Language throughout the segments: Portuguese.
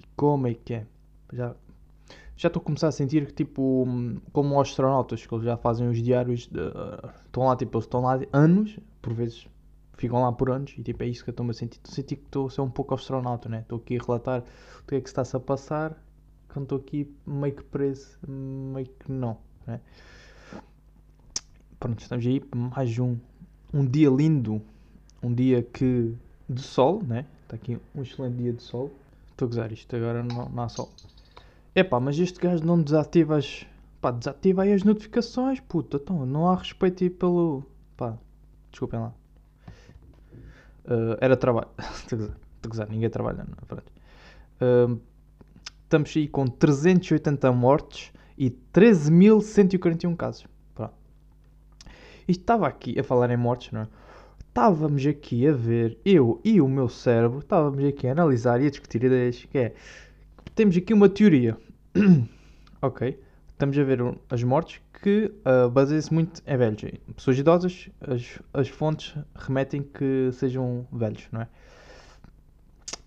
E como é que é? Já já estou a começar a sentir que, tipo, como os astronautas, que eles já fazem os diários, de, estão lá, tipo, estão lá anos, por vezes ficam lá por anos, e tipo, é isso que eu estou-me a sentir. Estou a sentir que estou a ser um pouco astronauta, né? Estou aqui a relatar o que é que está-se a passar, quando estou aqui meio que preso, meio que não, né? Pronto, estamos aí para mais um, um dia lindo, um dia que de sol, né? Está aqui um excelente dia de sol. Estou a gozar isto, agora não, não há sol. Epá, mas este gajo não desativa as. Pá, desativa aí as notificações, puta. Então, não há respeito aí pelo. Pá, desculpem lá. Uh, era trabalho. Estou a gozar, ninguém trabalha, não, pronto. Uh, estamos aí com 380 mortes e 13.141 casos. Pronto. Isto estava aqui a falar em mortes, não é? Estávamos aqui a ver, eu e o meu cérebro, estávamos aqui a analisar e a discutir ideias, que é temos aqui uma teoria. ok. Estamos a ver as mortes que uh, baseia-se muito em velhos. Pessoas idosas, as, as fontes remetem que sejam velhos, não é?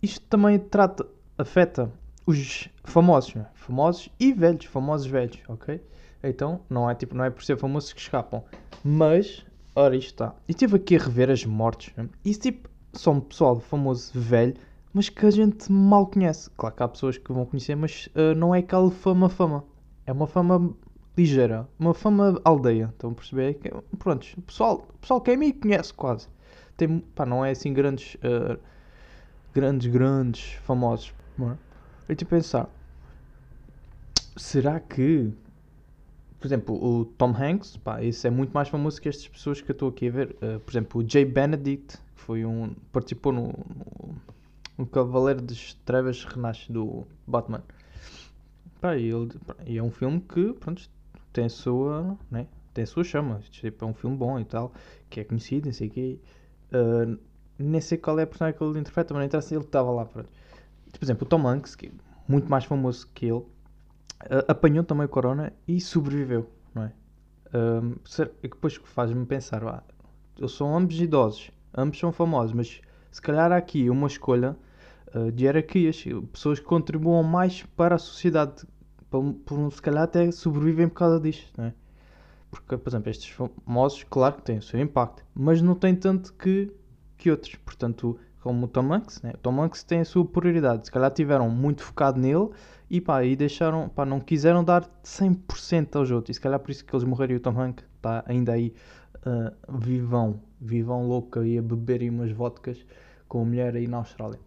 Isto também trata, afeta os famosos, é? famosos e velhos, famosos velhos, ok? Então, não é tipo, não é por ser famosos que escapam. Mas, ora, isto está. E estive aqui a rever as mortes. É? E tipo, são pessoal famoso velho mas que a gente mal conhece. Claro que há pessoas que vão conhecer, mas uh, não é aquela fama-fama. É uma fama ligeira, uma fama aldeia. Estão a perceber? Que, pronto, o pessoal, pessoal que é me conhece quase. Tem, pá, não é assim grandes, uh, grandes, grandes famosos. Não é? Eu te pensar, será que, por exemplo, o Tom Hanks, pá, esse é muito mais famoso que estas pessoas que eu estou aqui a ver. Uh, por exemplo, o Jay Benedict, que foi um, participou no, no Cavaleiro das Trevas renasce do Batman. Pá, e, ele, pá, e é um filme que, pronto, tem a sua, né? Tem a sua chama. Tipo, é um filme bom e tal, que é conhecido, não sei o quê. Uh, nem sei qual é a personagem que ele interpreta, mas não interessa, ele estava lá, pronto. Por exemplo, o Tom Hanks, que é muito mais famoso que ele, apanhou também o corona e sobreviveu, não é? Uh, depois faz-me pensar, ah, eles são ambos idosos, ambos são famosos, mas se calhar há aqui uma escolha uh, de hierarquias, pessoas que contribuam mais para a sociedade, por, por, se calhar até sobrevivem por causa disto, não é? Porque, por exemplo, estes famosos, claro que têm o seu impacto, mas não têm tanto que, que outros. Portanto, como o Tom Hanks, né? o Tom Hanks tem a sua prioridade. Se calhar tiveram muito focado nele e, pá, e deixaram, pá, não quiseram dar 100% aos outros. E se calhar por isso que eles morreram e o Tom Hanks está ainda aí uh, vivão, vivão louco aí a beberem umas vodkas com a mulher aí na Austrália.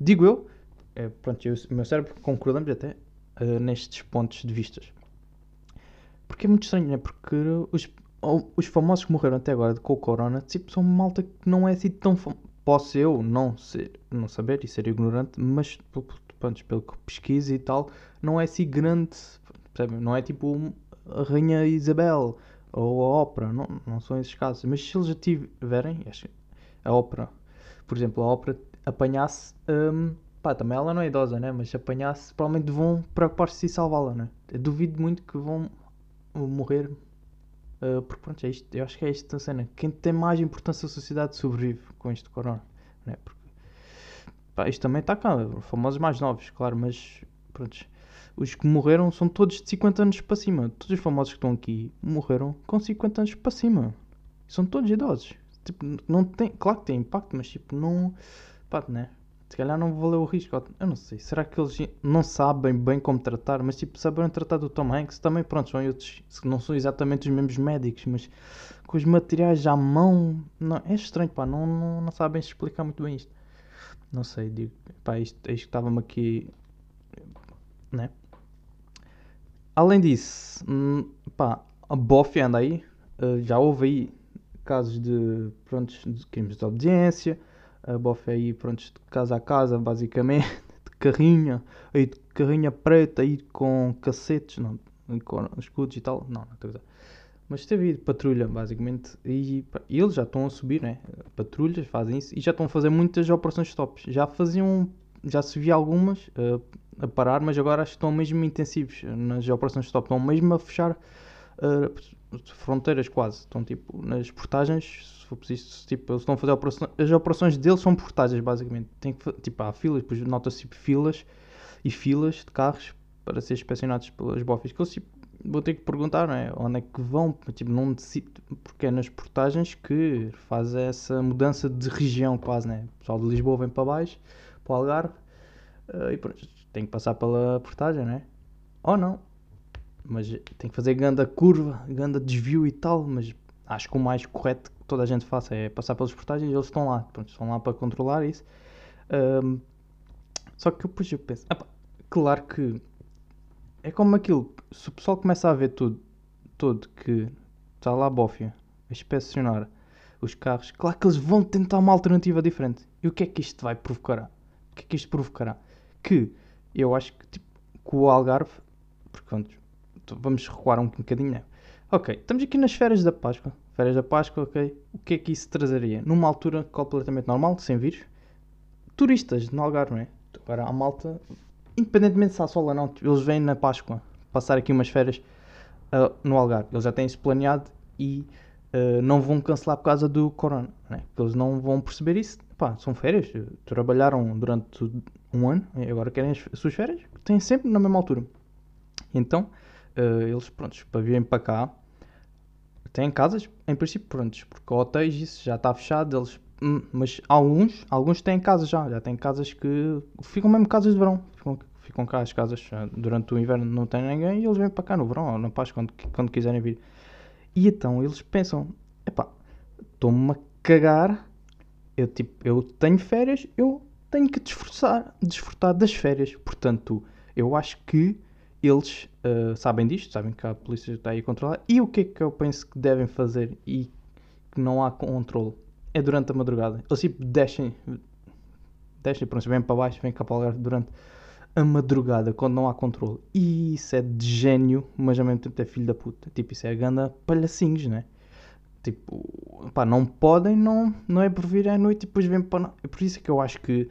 Digo eu, é, pronto, eu, o meu cérebro concordamos até uh, nestes pontos de vistas. Porque é muito estranho, né? Porque os, os famosos que morreram até agora com o corona, tipo, são malta que não é assim tão Posso eu não, ser, não saber e ser ignorante, mas pronto, pelo que pesquisa e tal, não é assim grande, percebe? Não é tipo a Rainha Isabel ou a ópera, não, não são esses casos. Mas se eles já tiverem, a ópera, por exemplo, a ópera apanhasse, um, pá, também ela não é idosa, né? Mas se apanhasse, provavelmente vão preocupar-se e salvá-la, né? Duvido muito que vão morrer. Uh, porque pronto, é isto, eu acho que é isto a cena. Quem tem mais importância na sociedade sobrevive com isto corona, né? Porque, pá, isto também está cá, famosos mais novos, claro, mas pronto os que morreram são todos de 50 anos para cima. Todos os famosos que estão aqui morreram com 50 anos para cima. São todos idosos. Tipo, não tem, claro que tem impacto, mas tipo, não. Pá, né? Se calhar não valeu o risco. Eu não sei. Será que eles não sabem bem como tratar? Mas tipo, saberem tratar do Tom Hanks também, pronto, são outros. Não são exatamente os mesmos médicos, mas com os materiais à mão. Não, é estranho, pá. Não, não, não sabem explicar muito bem isto. Não sei, digo. Pá, isto, isto estava-me aqui. Né? Além disso, hum, pá, a BOF anda aí, uh, já houve aí casos de, prontos, de crimes de obediência, a BOF é aí, prontos, de casa a casa, basicamente, de carrinha, aí de carrinha preta, aí com cacetes, não, com escudos e tal, não, não estou a mas teve de patrulha, basicamente, e, e, eles já estão a subir, né? Patrulhas fazem isso e já estão a fazer muitas operações stops. Já faziam, já se via algumas, uh, a parar, mas agora estão mesmo intensivos nas operações de stop, estão mesmo a fechar uh, fronteiras quase. Estão tipo nas portagens, se for preciso, tipo, eles estão a fazer operações, as operações deles são portagens basicamente. Tem que, tipo, há filas, depois nota-se tipo, filas e filas de carros para ser inspecionados pelas bofes. Que eles tipo, vou ter que perguntar, não é? Onde é que vão? Tipo, não decido, porque é nas portagens que faz essa mudança de região quase, né? O pessoal de Lisboa vem para baixo, para o Algarve, uh, e pronto, tem que passar pela portagem, né? Ou não. Mas tem que fazer ganda curva, ganda desvio e tal, mas acho que o mais correto que toda a gente faça é passar pelas portagens eles estão lá, pronto, estão lá para controlar isso. Um, só que depois eu penso, opa, claro que é como aquilo, se o pessoal começa a ver tudo, tudo que está lá a bófia a inspecionar os carros, claro que eles vão tentar uma alternativa diferente. E o que é que isto vai provocar? O que é que isto provocará? Que eu acho que, tipo, com o Algarve, porque vamos recuar um bocadinho? Ok, estamos aqui nas férias da Páscoa. Férias da Páscoa, ok. O que é que isso trazeria? Numa altura completamente normal, sem vírus. Turistas no Algarve, não é? Agora a malta, independentemente se há sol ou não, eles vêm na Páscoa passar aqui umas férias uh, no Algarve. Eles já têm isso planeado e uh, não vão cancelar por causa do corona. Né? Eles não vão perceber isso. Pá, são férias. Trabalharam durante um ano e agora querem as suas férias. Têm sempre na mesma altura. Então, uh, eles, prontos, para virem para cá, têm casas, em princípio, prontos, porque hotéis isso já está fechado, eles Hum, mas alguns, alguns têm casas já, já têm casas que ficam mesmo casas de verão. Ficam, ficam cá as casas durante o inverno não tem ninguém e eles vêm para cá no verão ou na paz quando, quando quiserem vir. E então eles pensam, epá, estou-me a cagar, eu, tipo, eu tenho férias, eu tenho que desfrutar, desfrutar das férias. Portanto, eu acho que eles uh, sabem disto, sabem que a polícia está aí a controlar. E o que é que eu penso que devem fazer e que não há controle? é durante a madrugada. Eles tipo descem, descem, pronto, vêm para baixo, vêm cá para o lugar durante a madrugada, quando não há controle. E isso é de gênio, mas ao mesmo tempo é filho da puta. Tipo, isso é ganda palhacinhos, né? Tipo, pá, não podem, não, não é por vir à noite e depois vêm para. É por isso que eu acho que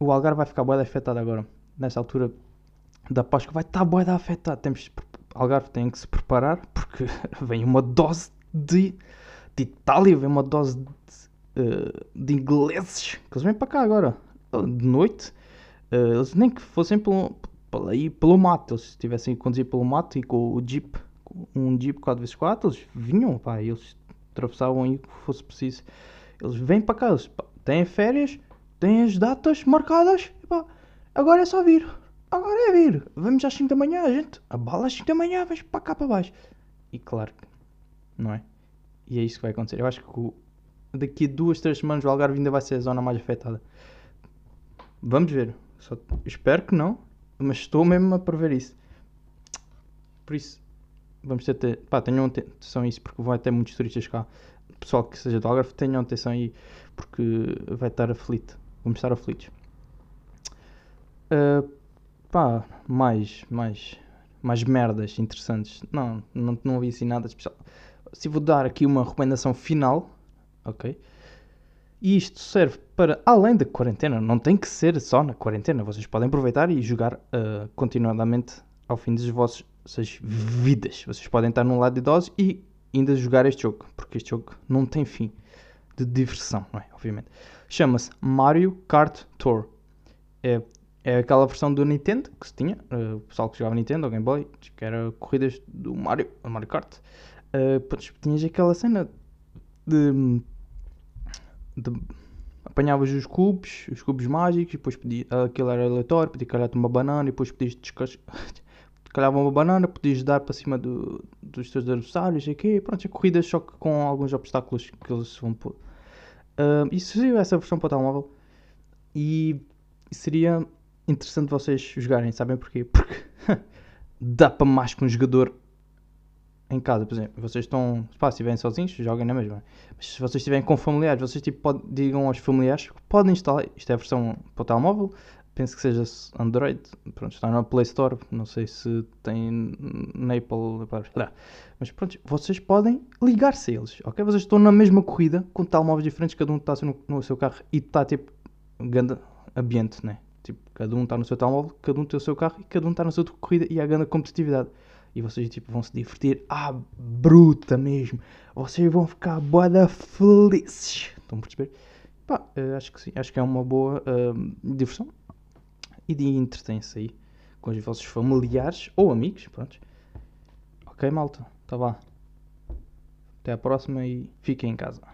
o Algarve vai ficar boeda afetado agora. Nessa altura da Páscoa vai estar boeda afetado. Temos, Algarve tem que se preparar porque vem uma dose de, de Itália, vem uma dose de uh, de ingleses que eles vêm para cá agora, de noite. Uh, eles nem que fossem pelo, pelo, pelo mato, eles estivessem a conduzir pelo mato e com o jeep, um jeep 4x4, eles vinham, pá, eles atravessavam aí o que fosse preciso. Eles vêm para cá, eles pá, têm férias, têm as datas marcadas, pá, agora é só vir. Agora é vir. Vamos às 5 da manhã, gente. A bala às 5 da manhã, vais para cá para baixo. E claro que, não é? E é isso que vai acontecer. Eu acho que o, daqui a duas, três semanas o Algarve ainda vai ser a zona mais afetada. Vamos ver. Só espero que não, mas estou mesmo a prever isso. Por isso, vamos ter, ter pá, tenham atenção a isso, porque vai ter muitos turistas cá. Pessoal que seja do Algarve, tenham atenção aí, porque vai estar aflito. Vamos estar aflitos. Uh, pá, mais, mais, mais merdas interessantes. Não, não, não vi assim nada especial. Se vou dar aqui uma recomendação final, ok? E isto serve para, além da quarentena, não tem que ser só na quarentena, vocês podem aproveitar e jogar uh, continuadamente ao fim das vossas vidas. Vocês podem estar num lado de idosos e ainda jogar este jogo, porque este jogo não tem fim de diversão, não é? Obviamente. Chama-se Mario Kart Tour. É, é aquela versão do Nintendo que se tinha, uh, o pessoal que jogava Nintendo ou Game Boy, que era corridas do Mario, Mario Kart. Uh, tinhas aquela cena de de, apanhavas os cubos, os cubos mágicos, e depois pedia, aquilo era aleatório, podia calhar-te uma banana, e depois podias calhava uma banana, podias dar para cima do, dos teus adversários, aqui, pronto, a corrida só que com alguns obstáculos que eles vão pôr. Uh, isso seria essa versão para o telemóvel e seria interessante vocês jogarem, sabem porquê? Porque dá para mais que um jogador em casa, por exemplo, vocês estão, se estiverem sozinhos, joguem na mesma. Mas se vocês estiverem com familiares, vocês tipo, digam aos familiares que podem instalar, isto é a versão para o telemóvel, penso que seja Android, pronto, está na Play Store, não sei se tem na Apple, mas pronto, vocês podem ligar-se a eles, ok? Vocês estão na mesma corrida, com telemóveis diferentes, cada um está no, no seu carro e está tipo, grande ambiente, né? Tipo, cada um está no seu telemóvel, cada um tem o seu carro e cada um está na sua corrida e há grande competitividade e vocês tipo, vão se divertir à bruta mesmo. Vocês vão ficar boada felizes. Estão a perceber? Pá, acho que sim. Acho que é uma boa uh, diversão. E de entretém-se aí. com os vossos familiares ou amigos, pronto. Ok, malta? Tá vá. Até à próxima e fiquem em casa.